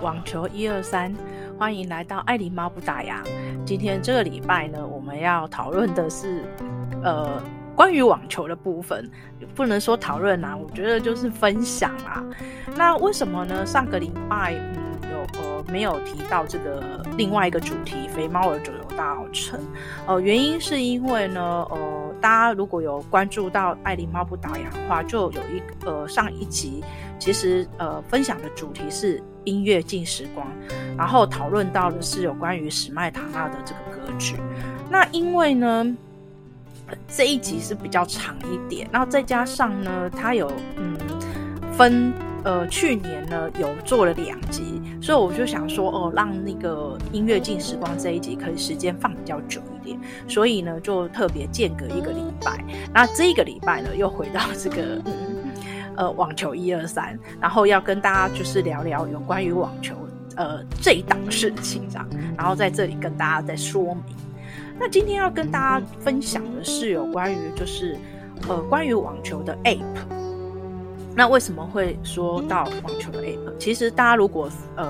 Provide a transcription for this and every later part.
网球一二三，欢迎来到爱狸猫不打烊。今天这个礼拜呢，我们要讨论的是，呃，关于网球的部分，不能说讨论啊，我觉得就是分享啊。那为什么呢？上个礼拜，嗯，有呃没有提到这个另外一个主题——肥猫儿九游大稻埕。呃，原因是因为呢，呃。大家如果有关注到爱狸猫不打烊的话，就有一呃上一集，其实呃分享的主题是音乐进时光，然后讨论到的是有关于史麦塔纳的这个歌剧。那因为呢这一集是比较长一点，然后再加上呢它有嗯分。呃，去年呢有做了两集，所以我就想说，哦，让那个音乐进时光这一集可以时间放比较久一点，所以呢就特别间隔一个礼拜。那这个礼拜呢又回到这个嗯呃网球一二三，然后要跟大家就是聊聊有关于网球呃这一档事情这样，然后在这里跟大家再说明。那今天要跟大家分享的是有关于就是呃关于网球的 App。那为什么会说到网球的 App？其实大家如果呃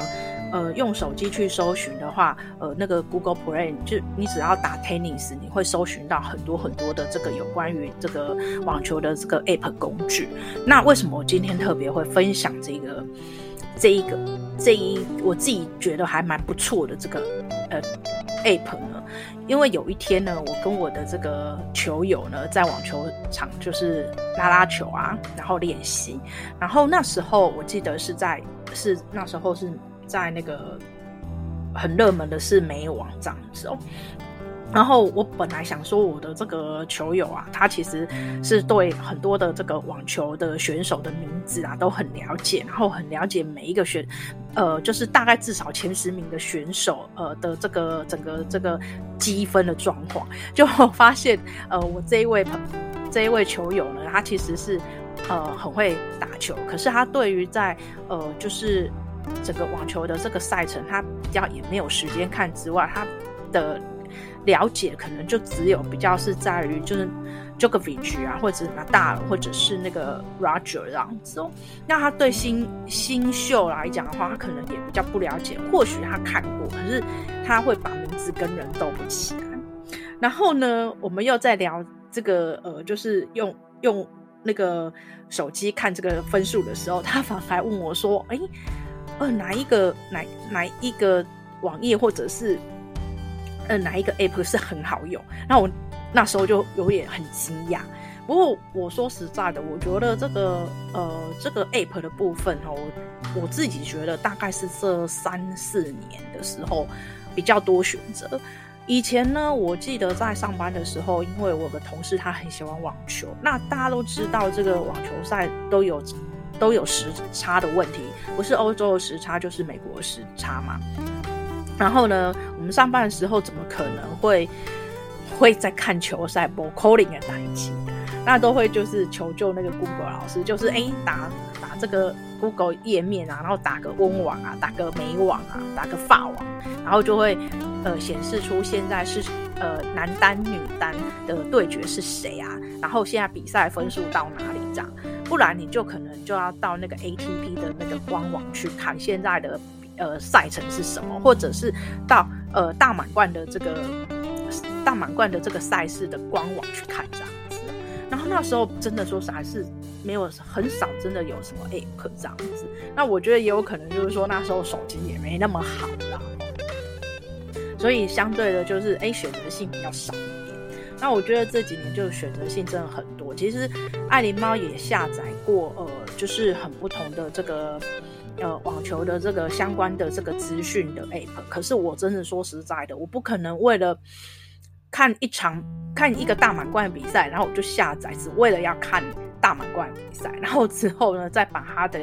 呃用手机去搜寻的话，呃那个 Google Play 就你只要打 Tennis，你会搜寻到很多很多的这个有关于这个网球的这个 App 工具。那为什么我今天特别会分享这个这一个这一我自己觉得还蛮不错的这个呃 App 呢？因为有一天呢，我跟我的这个球友呢，在网球场就是拉拉球啊，然后练习。然后那时候我记得是在是那时候是在那个很热门的是美网这样子哦。然后我本来想说，我的这个球友啊，他其实是对很多的这个网球的选手的名字啊都很了解，然后很了解每一个选，呃，就是大概至少前十名的选手，呃的这个整个这个积分的状况。就发现，呃，我这一位朋这一位球友呢，他其实是呃很会打球，可是他对于在呃就是整个网球的这个赛程，他比较也没有时间看之外，他的。了解可能就只有比较是在于就是 j o k o v i c 啊，或者是 Nadal，或者是那个 Roger 这样子。那他对新新秀来讲的话，他可能也比较不了解。或许他看过，可是他会把名字跟人斗不起来。然后呢，我们又在聊这个呃，就是用用那个手机看这个分数的时候，他反而问我说：“哎，呃，哪一个哪哪一个网页或者是？”呃，哪一个 app 是很好用？那我那时候就有点很惊讶。不过我说实在的，我觉得这个呃这个 app 的部分哦，我自己觉得大概是这三四年的时候比较多选择。以前呢，我记得在上班的时候，因为我有个同事他很喜欢网球，那大家都知道这个网球赛都有都有时差的问题，不是欧洲的时差就是美国时差嘛。然后呢，我们上班的时候怎么可能会会在看球赛播 calling 的那一期？那都会就是求救那个 Google 老师，就是哎打打这个 Google 页面啊，然后打个温网啊，打个美网啊，打个法网，然后就会呃显示出现在是呃男单女单的对决是谁啊？然后现在比赛分数到哪里这样？不然你就可能就要到那个 ATP 的那个官网去看现在的。呃，赛程是什么？或者是到呃大满贯的这个大满贯的这个赛事的官网去看这样子。然后那时候真的说是还是没有很少，真的有什么 app 这样子。那我觉得也有可能就是说那时候手机也没那么好，然后所以相对的就是哎选择性比较少。那我觉得这几年就选择性真的很多。其实爱琳猫也下载过呃，就是很不同的这个。呃，网球的这个相关的这个资讯的 app，可是我真的说实在的，我不可能为了看一场看一个大满贯比赛，然后我就下载，只为了要看大满贯比赛，然后之后呢再把它的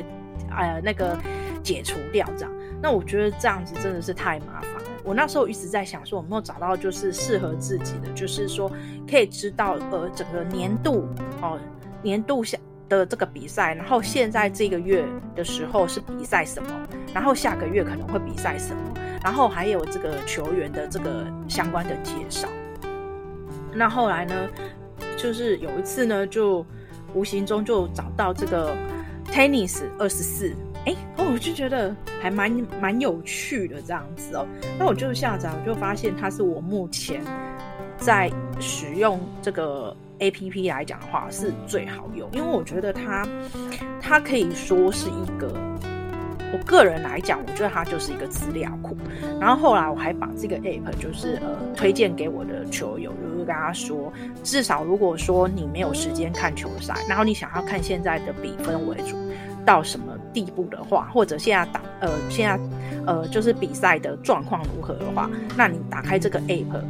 呃那个解除掉，这样。那我觉得这样子真的是太麻烦。我那时候一直在想说，有没有找到就是适合自己的，就是说可以知道呃整个年度哦年度下。的这个比赛，然后现在这个月的时候是比赛什么，然后下个月可能会比赛什么，然后还有这个球员的这个相关的介绍。那后来呢，就是有一次呢，就无形中就找到这个 Tennis 二十四哎，哦，我就觉得还蛮蛮有趣的这样子哦。那我就下载，我就发现它是我目前在使用这个 APP 来讲的话是最好用，因为我觉得它它可以说是一个，我个人来讲，我觉得它就是一个资料库。然后后来我还把这个 APP 就是呃推荐给我的球友，就是跟他说，至少如果说你没有时间看球赛，然后你想要看现在的比分为主。到什么地步的话，或者现在打呃现在呃就是比赛的状况如何的话，那你打开这个 app，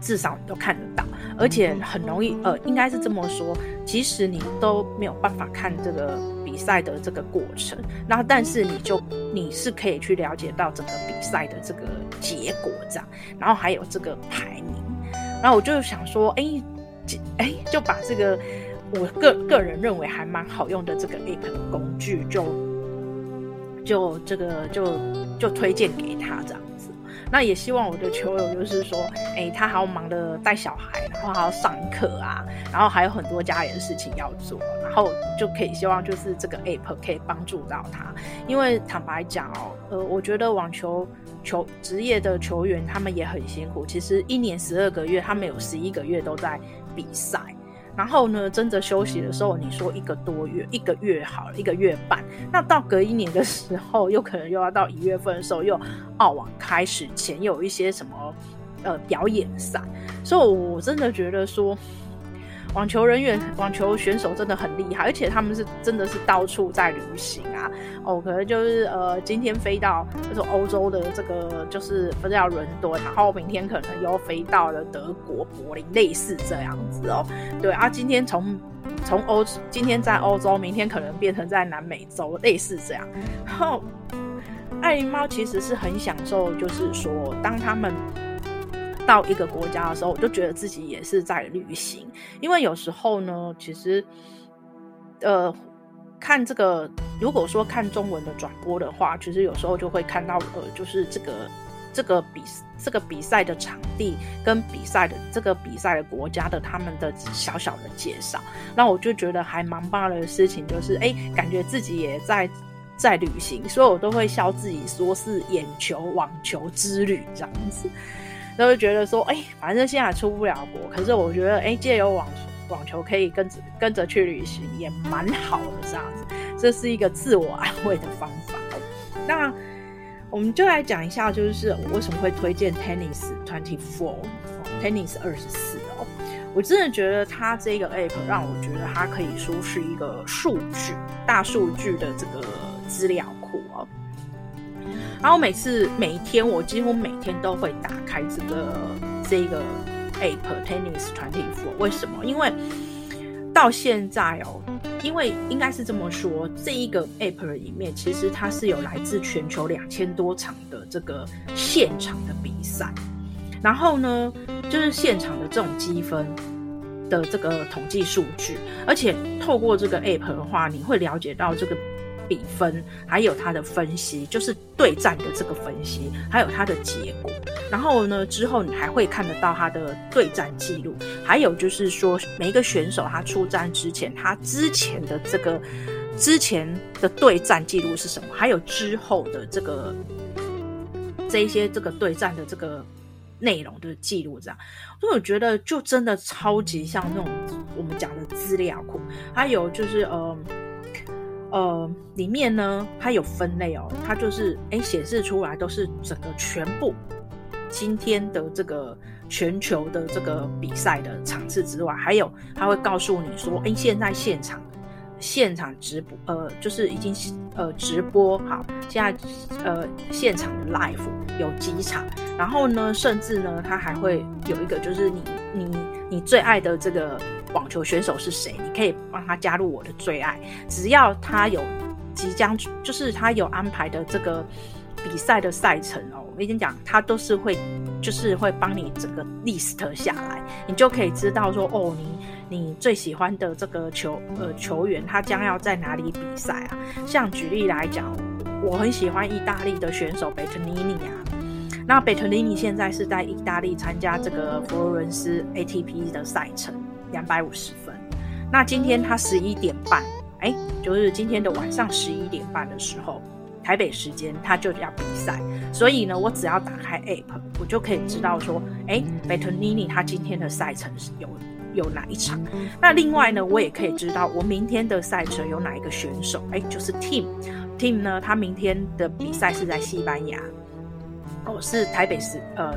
至少你都看得到，而且很容易呃应该是这么说，即使你都没有办法看这个比赛的这个过程，那但是你就你是可以去了解到整个比赛的这个结果这样，然后还有这个排名，然后我就想说，哎、欸，哎、就把这个。我个个人认为还蛮好用的这个 app 的工具就，就这个就就推荐给他这样子。那也希望我的球友就是说，哎、他还要忙的带小孩，然后还要上课啊，然后还有很多家里的事情要做，然后就可以希望就是这个 app 可以帮助到他。因为坦白讲哦，呃，我觉得网球球职业的球员他们也很辛苦，其实一年十二个月，他们有十一个月都在比赛。然后呢，真的休息的时候，你说一个多月，一个月好了，一个月半。那到隔一年的时候，又可能又要到一月份的时候，又澳网开始前有一些什么呃表演赛，所以我真的觉得说。网球人员、网球选手真的很厉害，而且他们是真的是到处在旅行啊。哦，可能就是呃，今天飞到就是欧洲的这个就是飞到伦敦，然后明天可能又飞到了德国柏林，类似这样子哦。对啊，今天从从欧今天在欧洲，明天可能变成在南美洲，类似这样。然后爱琳猫其实是很享受，就是说当他们。到一个国家的时候，我就觉得自己也是在旅行，因为有时候呢，其实，呃，看这个，如果说看中文的转播的话，其实有时候就会看到，呃，就是这个这个比这个比赛的场地跟比赛的这个比赛的国家的他们的小小的介绍，那我就觉得还蛮棒的事情，就是哎，感觉自己也在在旅行，所以我都会笑自己说是眼球网球之旅这样子。都会觉得说，哎、反正现在出不了国，可是我觉得，哎、欸，借由网球，网球可以跟着跟着去旅行，也蛮好的这样子。这是一个自我安慰的方法。那我们就来讲一下，就是我为什么会推荐 Tennis Twenty Four，Tennis 二十四哦。我真的觉得它这个 App 让我觉得它可以说是一个数据大数据的这个资料库哦。然后每次每一天，我几乎每天都会打开这个这个 app Tennis Twenty Four。为什么？因为到现在哦，因为应该是这么说，这一个 app 里面其实它是有来自全球两千多场的这个现场的比赛，然后呢，就是现场的这种积分的这个统计数据，而且透过这个 app 的话，你会了解到这个。比分，还有他的分析，就是对战的这个分析，还有他的结果。然后呢，之后你还会看得到他的对战记录，还有就是说每一个选手他出战之前，他之前的这个之前的对战记录是什么？还有之后的这个这一些这个对战的这个内容的记录，这样，所以我觉得就真的超级像那种我们讲的资料库。还有就是呃。呃，里面呢，它有分类哦，它就是哎显示出来都是整个全部今天的这个全球的这个比赛的场次之外，还有它会告诉你说，哎，现在现场现场直播，呃，就是已经呃直播好，现在呃现场的 live 有几场，然后呢，甚至呢，它还会有一个就是你你你最爱的这个。网球选手是谁？你可以帮他加入我的最爱。只要他有即将，就是他有安排的这个比赛的赛程哦，我跟你讲，他都是会，就是会帮你整个 list 下来，你就可以知道说，哦，你你最喜欢的这个球呃球员，他将要在哪里比赛啊？像举例来讲，我很喜欢意大利的选手贝特尼尼啊，那贝特尼尼现在是在意大利参加这个佛罗伦斯 ATP 的赛程。两百五十分，那今天他十一点半哎，就是今天的晚上十一点半的时候，台北时间他就要比赛，所以呢，我只要打开 App，我就可以知道说，哎，Berrettini 他今天的赛程是有有哪一场。那另外呢，我也可以知道我明天的赛程有哪一个选手，哎，就是 Team Team 呢，他明天的比赛是在西班牙，哦，是台北时呃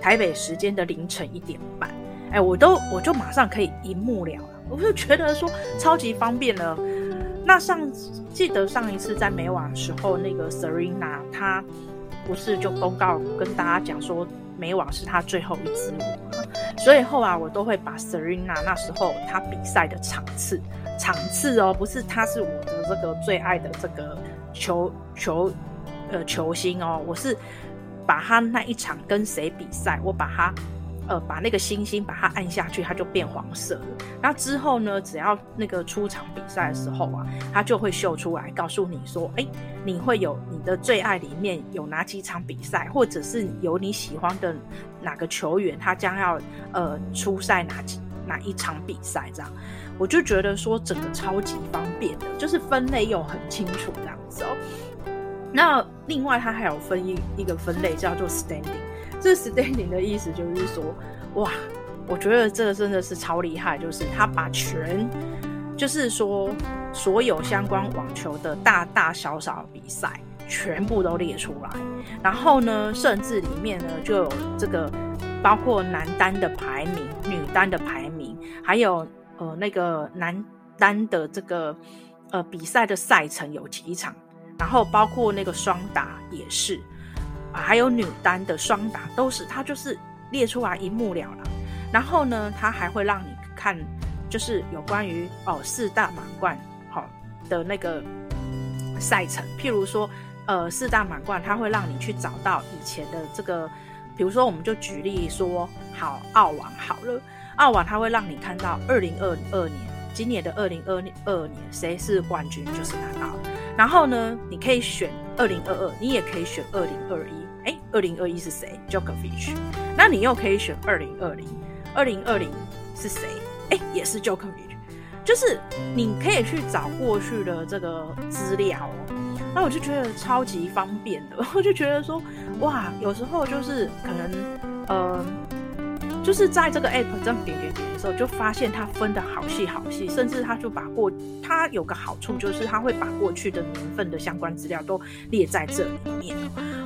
台北时间的凌晨一点半。哎，我都我就马上可以一目了然，我就觉得说超级方便了。那上记得上一次在美网的时候，那个 Serena 她不是就公告跟大家讲说美网是她最后一支舞嘛，所以后来我都会把 Serena 那时候她比赛的场次场次哦，不是她是我的这个最爱的这个球球呃球星哦，我是把他那一场跟谁比赛，我把她。呃，把那个星星把它按下去，它就变黄色了。那之后呢，只要那个出场比赛的时候啊，它就会秀出来，告诉你说，哎，你会有你的最爱里面有哪几场比赛，或者是有你喜欢的哪个球员，他将要呃出赛哪几哪一场比赛这样。我就觉得说整个超级方便的，就是分类又很清楚这样子哦。那另外它还有分一一个分类叫做 standing。这 standing 的意思就是说，哇，我觉得这个真的是超厉害，就是他把全，就是说所有相关网球的大大小小比赛全部都列出来，然后呢，甚至里面呢就有这个包括男单的排名、女单的排名，还有呃那个男单的这个呃比赛的赛程有几场，然后包括那个双打也是。还有女单的双打都是，他就是列出来一目了然。然后呢，他还会让你看，就是有关于哦四大满贯好、哦、的那个赛程。譬如说，呃，四大满贯，他会让你去找到以前的这个，比如说，我们就举例说，好澳网好了，澳网他会让你看到二零二二年，今年的二零二二年谁是冠军，就是拿到。然后呢，你可以选二零二二，你也可以选二零二一。哎，二零二一是谁？Jokovic。那你又可以选二零二零，二零二零是谁？哎，也是 Jokovic。就是你可以去找过去的这个资料。那我就觉得超级方便的，我就觉得说，哇，有时候就是可能，呃。就是在这个 app 这样点点点的时候，就发现它分的好细好细，甚至它就把过它有个好处，就是它会把过去的年份的相关资料都列在这里面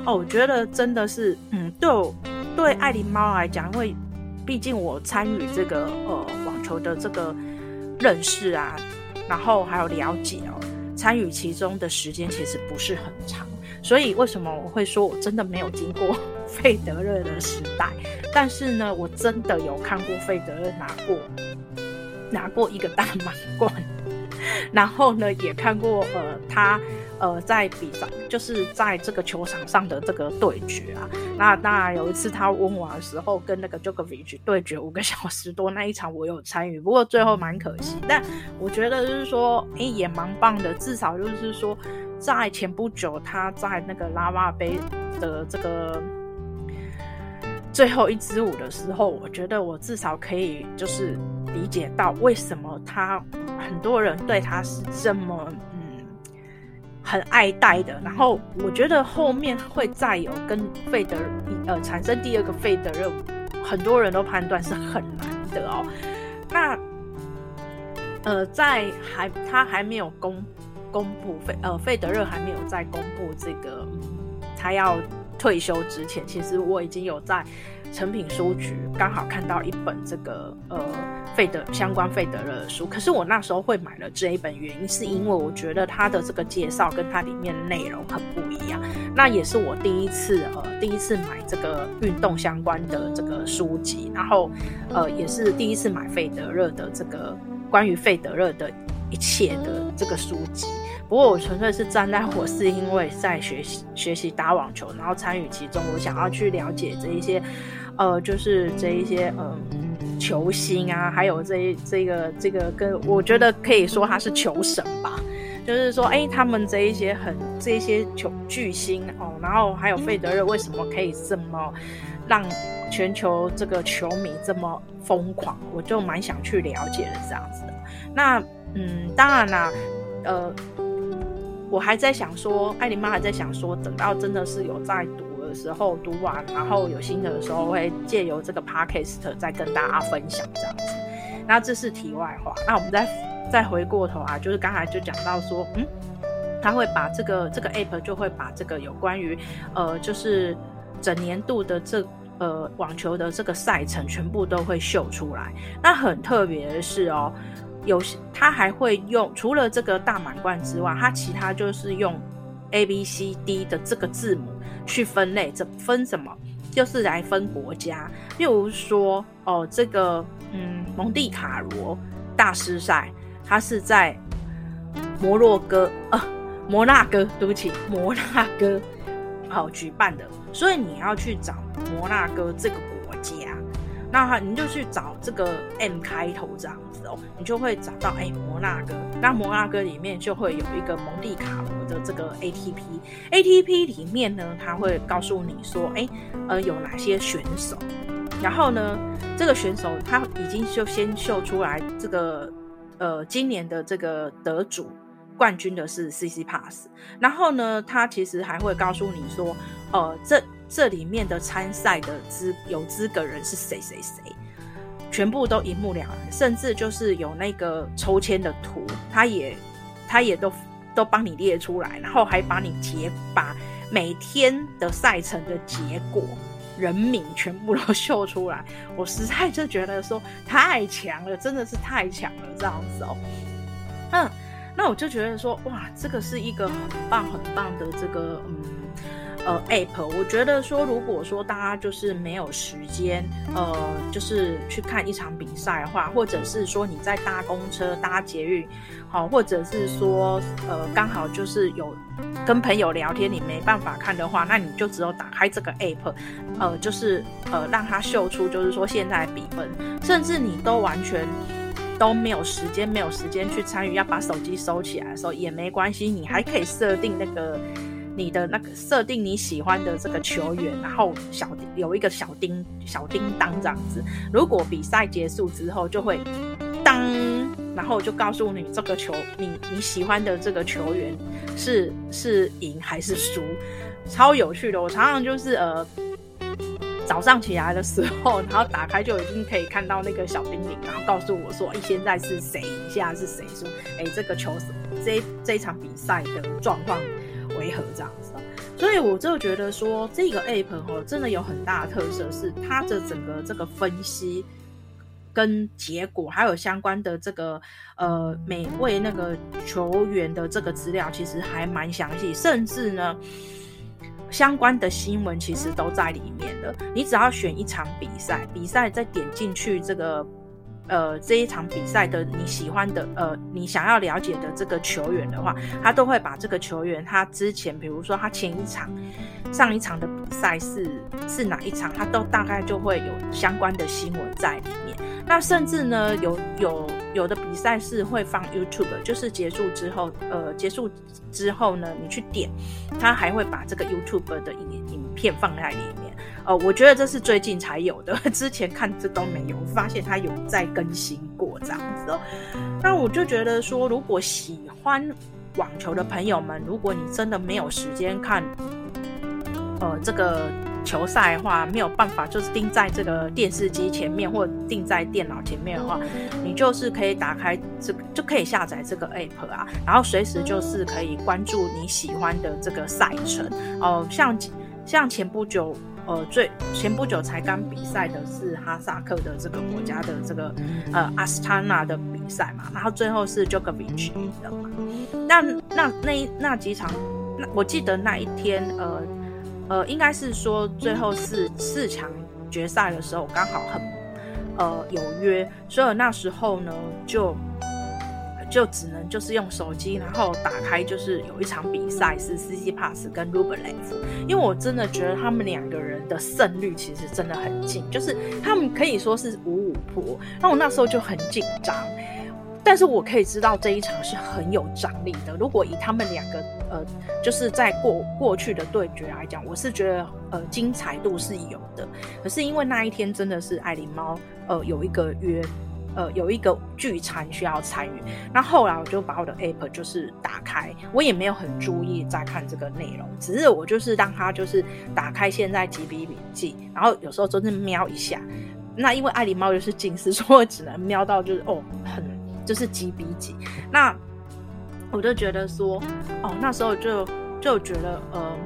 哦。我觉得真的是，嗯，对我对爱狸猫来讲，因为毕竟我参与这个呃网球的这个认识啊，然后还有了解哦，参与其中的时间其实不是很长，所以为什么我会说我真的没有经过 费德勒的时代？但是呢，我真的有看过费德勒拿过拿过一个大满贯，然后呢，也看过呃他呃在比赛，就是在这个球场上的这个对决啊。那当然有一次他温网的时候跟那个 j o k o v i c 对决五个小时多那一场我有参与，不过最后蛮可惜。但我觉得就是说，哎、也蛮棒的，至少就是说在前不久他在那个拉瓦杯的这个。最后一支舞的时候，我觉得我至少可以就是理解到为什么他很多人对他是这么嗯很爱戴的。然后我觉得后面会再有跟费德呃产生第二个费德勒，很多人都判断是很难的哦。那呃在还他还没有公公布费呃费德勒还没有在公布这个他要。退休之前，其实我已经有在诚品书局刚好看到一本这个呃费德相关费德勒的书。可是我那时候会买了这一本，原因是因为我觉得它的这个介绍跟它里面内容很不一样。那也是我第一次呃第一次买这个运动相关的这个书籍，然后呃也是第一次买费德勒的这个关于费德勒的一切的这个书籍。不过我纯粹是站在我是因为在学习学习打网球，然后参与其中，我想要去了解这一些，呃，就是这一些嗯、球星啊，还有这这个这个跟我觉得可以说他是球神吧，就是说哎，他们这一些很这一些球巨星哦，然后还有费德勒为什么可以这么让全球这个球迷这么疯狂，我就蛮想去了解的这样子的。那嗯，当然啦。呃，我还在想说，艾琳妈还在想说，等到真的是有在读的时候读完，然后有心得的时候，会借由这个 podcast 再跟大家分享这样子。那这是题外话。那我们再再回过头啊，就是刚才就讲到说，嗯，他会把这个这个 app 就会把这个有关于呃，就是整年度的这呃网球的这个赛程全部都会秀出来。那很特别的是哦，有他还会用除了这个大满贯之外，他其他就是用 A B C D 的这个字母去分类，这分什么？就是来分国家，例如说哦，这个嗯蒙地卡罗大师赛，它是在摩洛哥呃摩纳哥，对不起，摩纳哥好举办的，所以你要去找摩纳哥这个国家，那哈你就去找这个 M 开头这样子哦，你就会找到哎摩纳哥，那摩纳哥里面就会有一个蒙地卡罗的这个 ATP，ATP 里面呢，它会告诉你说，哎呃有哪些选手，然后呢这个选手他已经就先秀出来这个。呃，今年的这个得主冠军的是 CC Pass，然后呢，他其实还会告诉你说，呃，这这里面的参赛的资有资格人是谁谁谁，全部都一目了然，甚至就是有那个抽签的图，他也他也都都帮你列出来，然后还把你结把每天的赛程的结果。人名全部都 秀出来，我实在就觉得说太强了，真的是太强了这样子哦。嗯，那我就觉得说，哇，这个是一个很棒很棒的这个嗯。呃，App，我觉得说，如果说大家就是没有时间，呃，就是去看一场比赛的话，或者是说你在搭公车、搭捷运，好，或者是说，呃，刚好就是有跟朋友聊天，你没办法看的话，那你就只有打开这个 App，呃，就是呃，让它秀出，就是说现在比分，甚至你都完全都没有时间，没有时间去参与，要把手机收起来的时候也没关系，你还可以设定那个。你的那个设定你喜欢的这个球员，然后小有一个小叮小叮当这样子。如果比赛结束之后，就会当，然后就告诉你这个球你你喜欢的这个球员是是赢还是输，超有趣的。我常常就是呃早上起来的时候，然后打开就已经可以看到那个小叮铃，然后告诉我说，哎，现在是谁，现在是谁说？哎，这个球这这场比赛的状况。为何这样子？所以我就觉得说，这个 app 哦，真的有很大的特色，是它的整个这个分析跟结果，还有相关的这个呃每位那个球员的这个资料，其实还蛮详细，甚至呢相关的新闻其实都在里面的。你只要选一场比赛，比赛再点进去这个。呃，这一场比赛的你喜欢的，呃，你想要了解的这个球员的话，他都会把这个球员他之前，比如说他前一场、上一场的比赛是是哪一场，他都大概就会有相关的新闻在里面。那甚至呢，有有有的比赛是会放 YouTube，就是结束之后，呃，结束之后呢，你去点，他还会把这个 YouTube 的影影片放在里面。呃，我觉得这是最近才有的，之前看这都没有，发现它有在更新过这样子哦。那我就觉得说，如果喜欢网球的朋友们，如果你真的没有时间看，呃，这个球赛的话，没有办法就是盯在这个电视机前面或者盯在电脑前面的话，你就是可以打开这个，就可以下载这个 app 啊，然后随时就是可以关注你喜欢的这个赛程哦，像像前不久。呃，最前不久才刚比赛的是哈萨克的这个国家的这个呃阿斯塔纳的比赛嘛，然后最后是 Jokovic 赢的嘛。那那那那几场，那我记得那一天，呃呃，应该是说最后四四强决赛的时候，刚好很呃有约，所以那时候呢就。就只能就是用手机，然后打开，就是有一场比赛是 Tsitsipas 跟 Rublev，因为我真的觉得他们两个人的胜率其实真的很近，就是他们可以说是五五破。那我那时候就很紧张，但是我可以知道这一场是很有张力的。如果以他们两个呃，就是在过过去的对决来讲，我是觉得呃精彩度是有的。可是因为那一天真的是爱琳猫呃有一个约。呃有一个聚餐需要参与。那后来我就把我的 app 就是打开，我也没有很注意在看这个内容，只是我就是让它就是打开现在几笔笔记，然后有时候真正瞄一下。那因为爱狸猫就是近视，所以我只能瞄到就是哦很就是几笔几。那我就觉得说哦那时候就就觉得呃。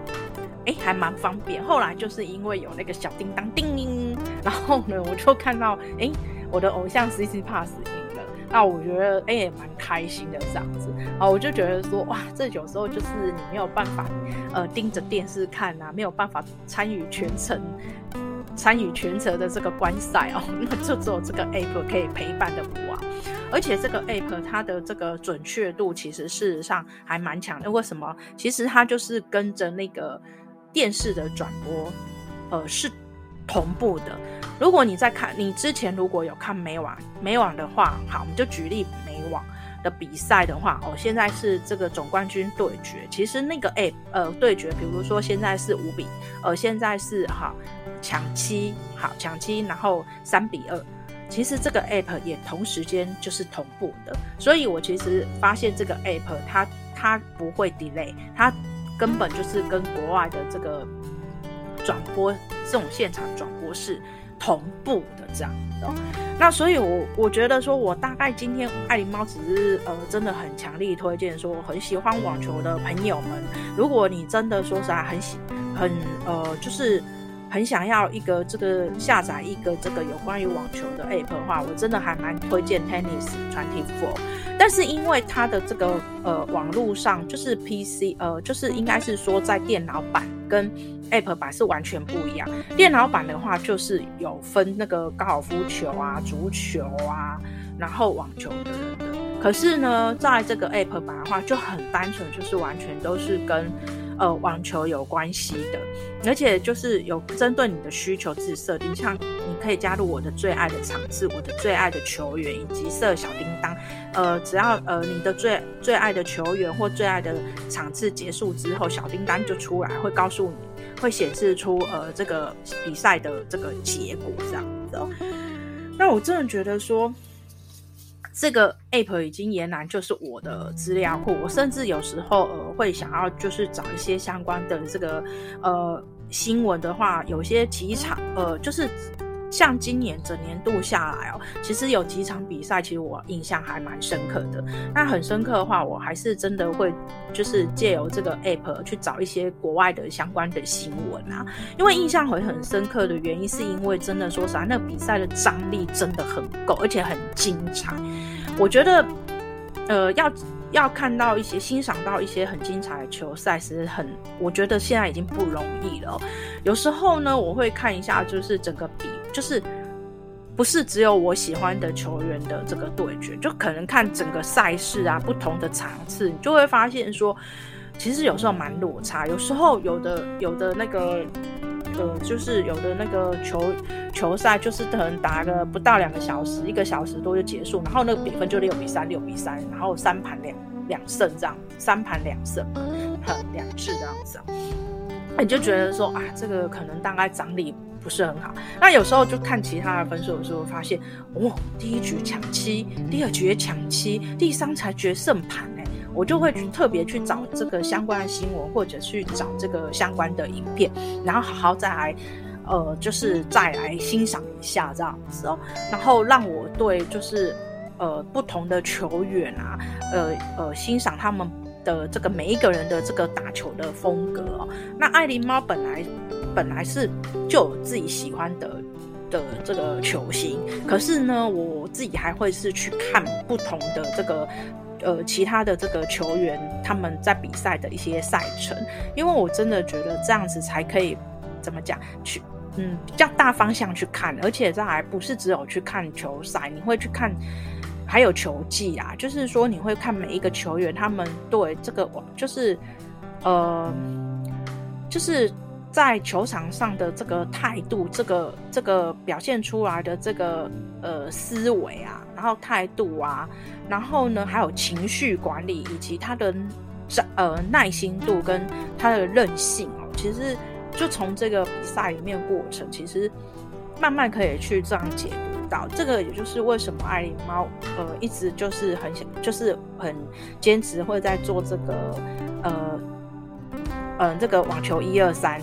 哎，还蛮方便。后来就是因为有那个小叮当叮铃，然后呢，我就看到哎，我的偶像 Tsitsipas 赢了。那我觉得哎也蛮开心的这样子。啊，我就觉得说哇，这有时候就是你没有办法呃盯着电视看啊，没有办法参与全程参与全程的这个观赛哦，那就只有这个 app 可以陪伴的我。而且这个 app 它的这个准确度其实事实上还蛮强的。为什么？其实它就是跟着那个。电视的转播，呃，是同步的。如果你在看，你之前如果有看美网，美网的话，好，我们就举例的比赛的话，哦，现在是这个总冠军对决。其实那个 app，呃，对决，比如说现在是五比，呃，现在是哈抢七，好抢七，然后三比二。其实这个 app 也同时间就是同步的，所以我其实发现这个 app 它它不会 delay，它。根本就是跟国外的这个转播这种现场转播是同步的这样的，那所以我，我觉得说，我大概今天爱狸猫只是呃，真的很强力推荐说，很喜欢网球的朋友们，如果你真的说实话很喜很呃，就是。很想要一个这个下载一个这个有关于网球的 app 的话，我真的还蛮推荐 Tennis Twenty Four。但是因为它的这个呃网络上就是 PC 呃就是应该是说在电脑版跟 app 版是完全不一样。电脑版的话就是有分那个高尔夫球啊、足球啊，然后网球的人的。可是呢，在这个 app 版的话就很单纯，就是完全都是跟。呃，网球有关系的，而且就是有针对你的需求自己设定，像你可以加入我的最爱的场次，我的最爱的球员，以及设小叮当。呃，只要呃你的最最爱的球员或最爱的场次结束之后，小叮当就出来，会告诉你，会显示出呃这个比赛的这个结果这样子哦。那我真的觉得说。这个 app 已经俨然就是我的资料库，我甚至有时候呃会想要就是找一些相关的这个呃新闻的话，有些几场呃就是。像今年整年度下来哦，其实有几场比赛，其实我印象还蛮深刻的。那很深刻的话，我还是真的会就是借由这个 app 去找一些国外的相关的新闻啊。因为印象会很深刻的原因，是因为真的说实在，那比赛的张力真的很够，而且很精彩。我觉得，呃，要。要看到一些欣赏到一些很精彩的球赛，是很，我觉得现在已经不容易了。有时候呢，我会看一下，就是整个比，就是不是只有我喜欢的球员的这个对决，就可能看整个赛事啊，不同的场次，你就会发现说，其实有时候蛮落差。有时候有的有的那个。呃，就是有的那个球球赛，就是可能打个不到两个小时，一个小时多就结束，然后那个比分就六比三，六比三，然后三盘两两胜这样，三盘两胜，很两致这样子，你就觉得说啊，这个可能大概张力不是很好。那有时候就看其他的分数，有时候发现，哦，第一局抢七，第二局也抢七，第三才决胜盘。我就会去特别去找这个相关的新闻，或者去找这个相关的影片，然后好好再来，呃，就是再来欣赏一下这样子哦，然后让我对就是呃不同的球员啊，呃呃欣赏他们的这个每一个人的这个打球的风格哦。那爱狸猫本来本来是就有自己喜欢的的这个球星，可是呢，我自己还会是去看不同的这个。呃，其他的这个球员他们在比赛的一些赛程，因为我真的觉得这样子才可以怎么讲去，嗯，比较大方向去看，而且这还不是只有去看球赛，你会去看还有球技啊，就是说你会看每一个球员他们对这个就是呃，就是在球场上的这个态度，这个这个表现出来的这个呃思维啊。然后态度啊，然后呢，还有情绪管理，以及他的呃耐心度跟他的韧性哦，其实就从这个比赛里面过程，其实慢慢可以去这样解读到。这个也就是为什么爱琳猫呃一直就是很想，就是很坚持会在做这个呃、呃、这个网球一二三。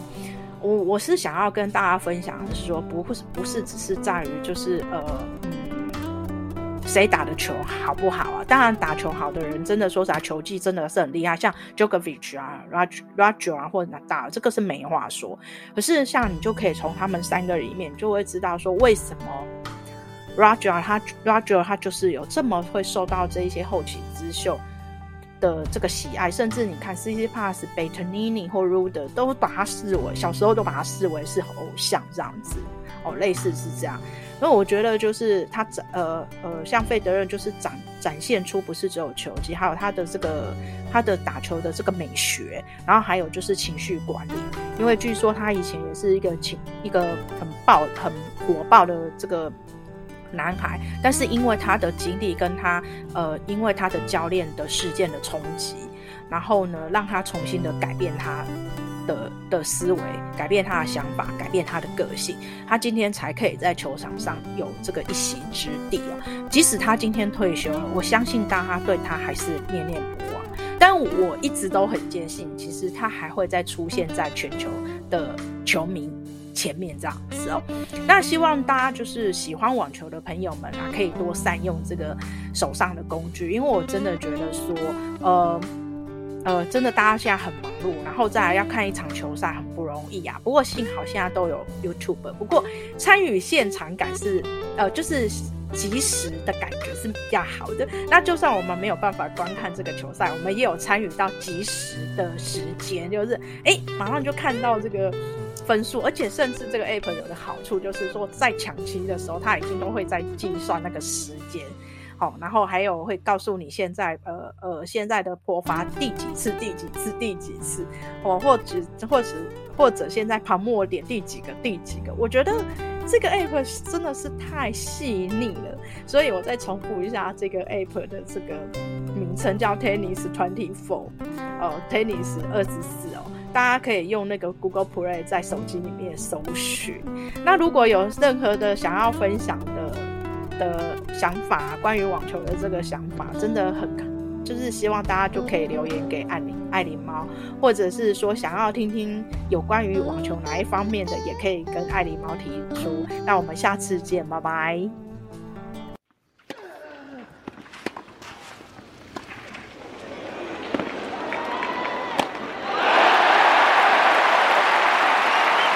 我我是想要跟大家分享的是说，不是不是只是在于就是呃谁打的球好不好啊？当然打球好的人真的说啥球技真的是很厉害，像 Djokovic 啊、Roger 啊或者打这个是没话说。可是像你就可以从他们三个里面就会知道说，为什么 Roger 他 Roger 他就是有这么会受到这一些后起之秀的这个喜爱，甚至你看 Tsitsipas、Berrettini 或 Ruder 都把他视为小时候都把他视为是偶像这样子哦，类似是这样。那我觉得就是他展呃呃，像费德勒就是展展现出不是只有球技，还有他的这个他的打球的这个美学，然后还有就是情绪管理。因为据说他以前也是一个情一个很爆很火爆的这个。男孩，但是因为他的经历跟他呃，因为他的教练的事件的冲击，然后呢，让他重新的改变他的的思维，改变他的想法，改变他的个性，他今天才可以在球场上有这个一席之地哦。即使他今天退休了，我相信大家对他还是念念不忘。但我一直都很坚信，其实他还会再出现在全球的球迷前面这样子哦，那希望大家就是喜欢网球的朋友们啊，可以多善用这个手上的工具，因为我真的觉得说，呃呃，真的大家现在很忙碌，然后再来要看一场球赛很不容易啊。不过幸好现在都有 YouTube，不过参与现场感是呃，就是即时的感觉是比较好的。那就算我们没有办法观看这个球赛，我们也有参与到即时的时间，就是哎，马上就看到这个。分数，而且甚至这个 app 有的好处就是说，在抢七的时候，它已经都会在计算那个时间，好，然后还有会告诉你现在呃呃现在的破发第几次、第几次、第几次，哦，或者或者或者现在旁末点第几个、第几个，我觉得这个 app 真的是太细腻了，所以我再重复一下这个 app 的这个名称叫 Tennis Twenty Four，哦，Tennis 二十四哦。大家可以用那个 Google Play 在手机里面搜寻。那如果有任何的想要分享的的想法，关于网球的这个想法，真的很就是希望大家就可以留言给艾琳艾琳猫，或者是说想要听听有关于网球哪一方面的，也可以跟艾琳猫提出。那我们下次见，拜拜。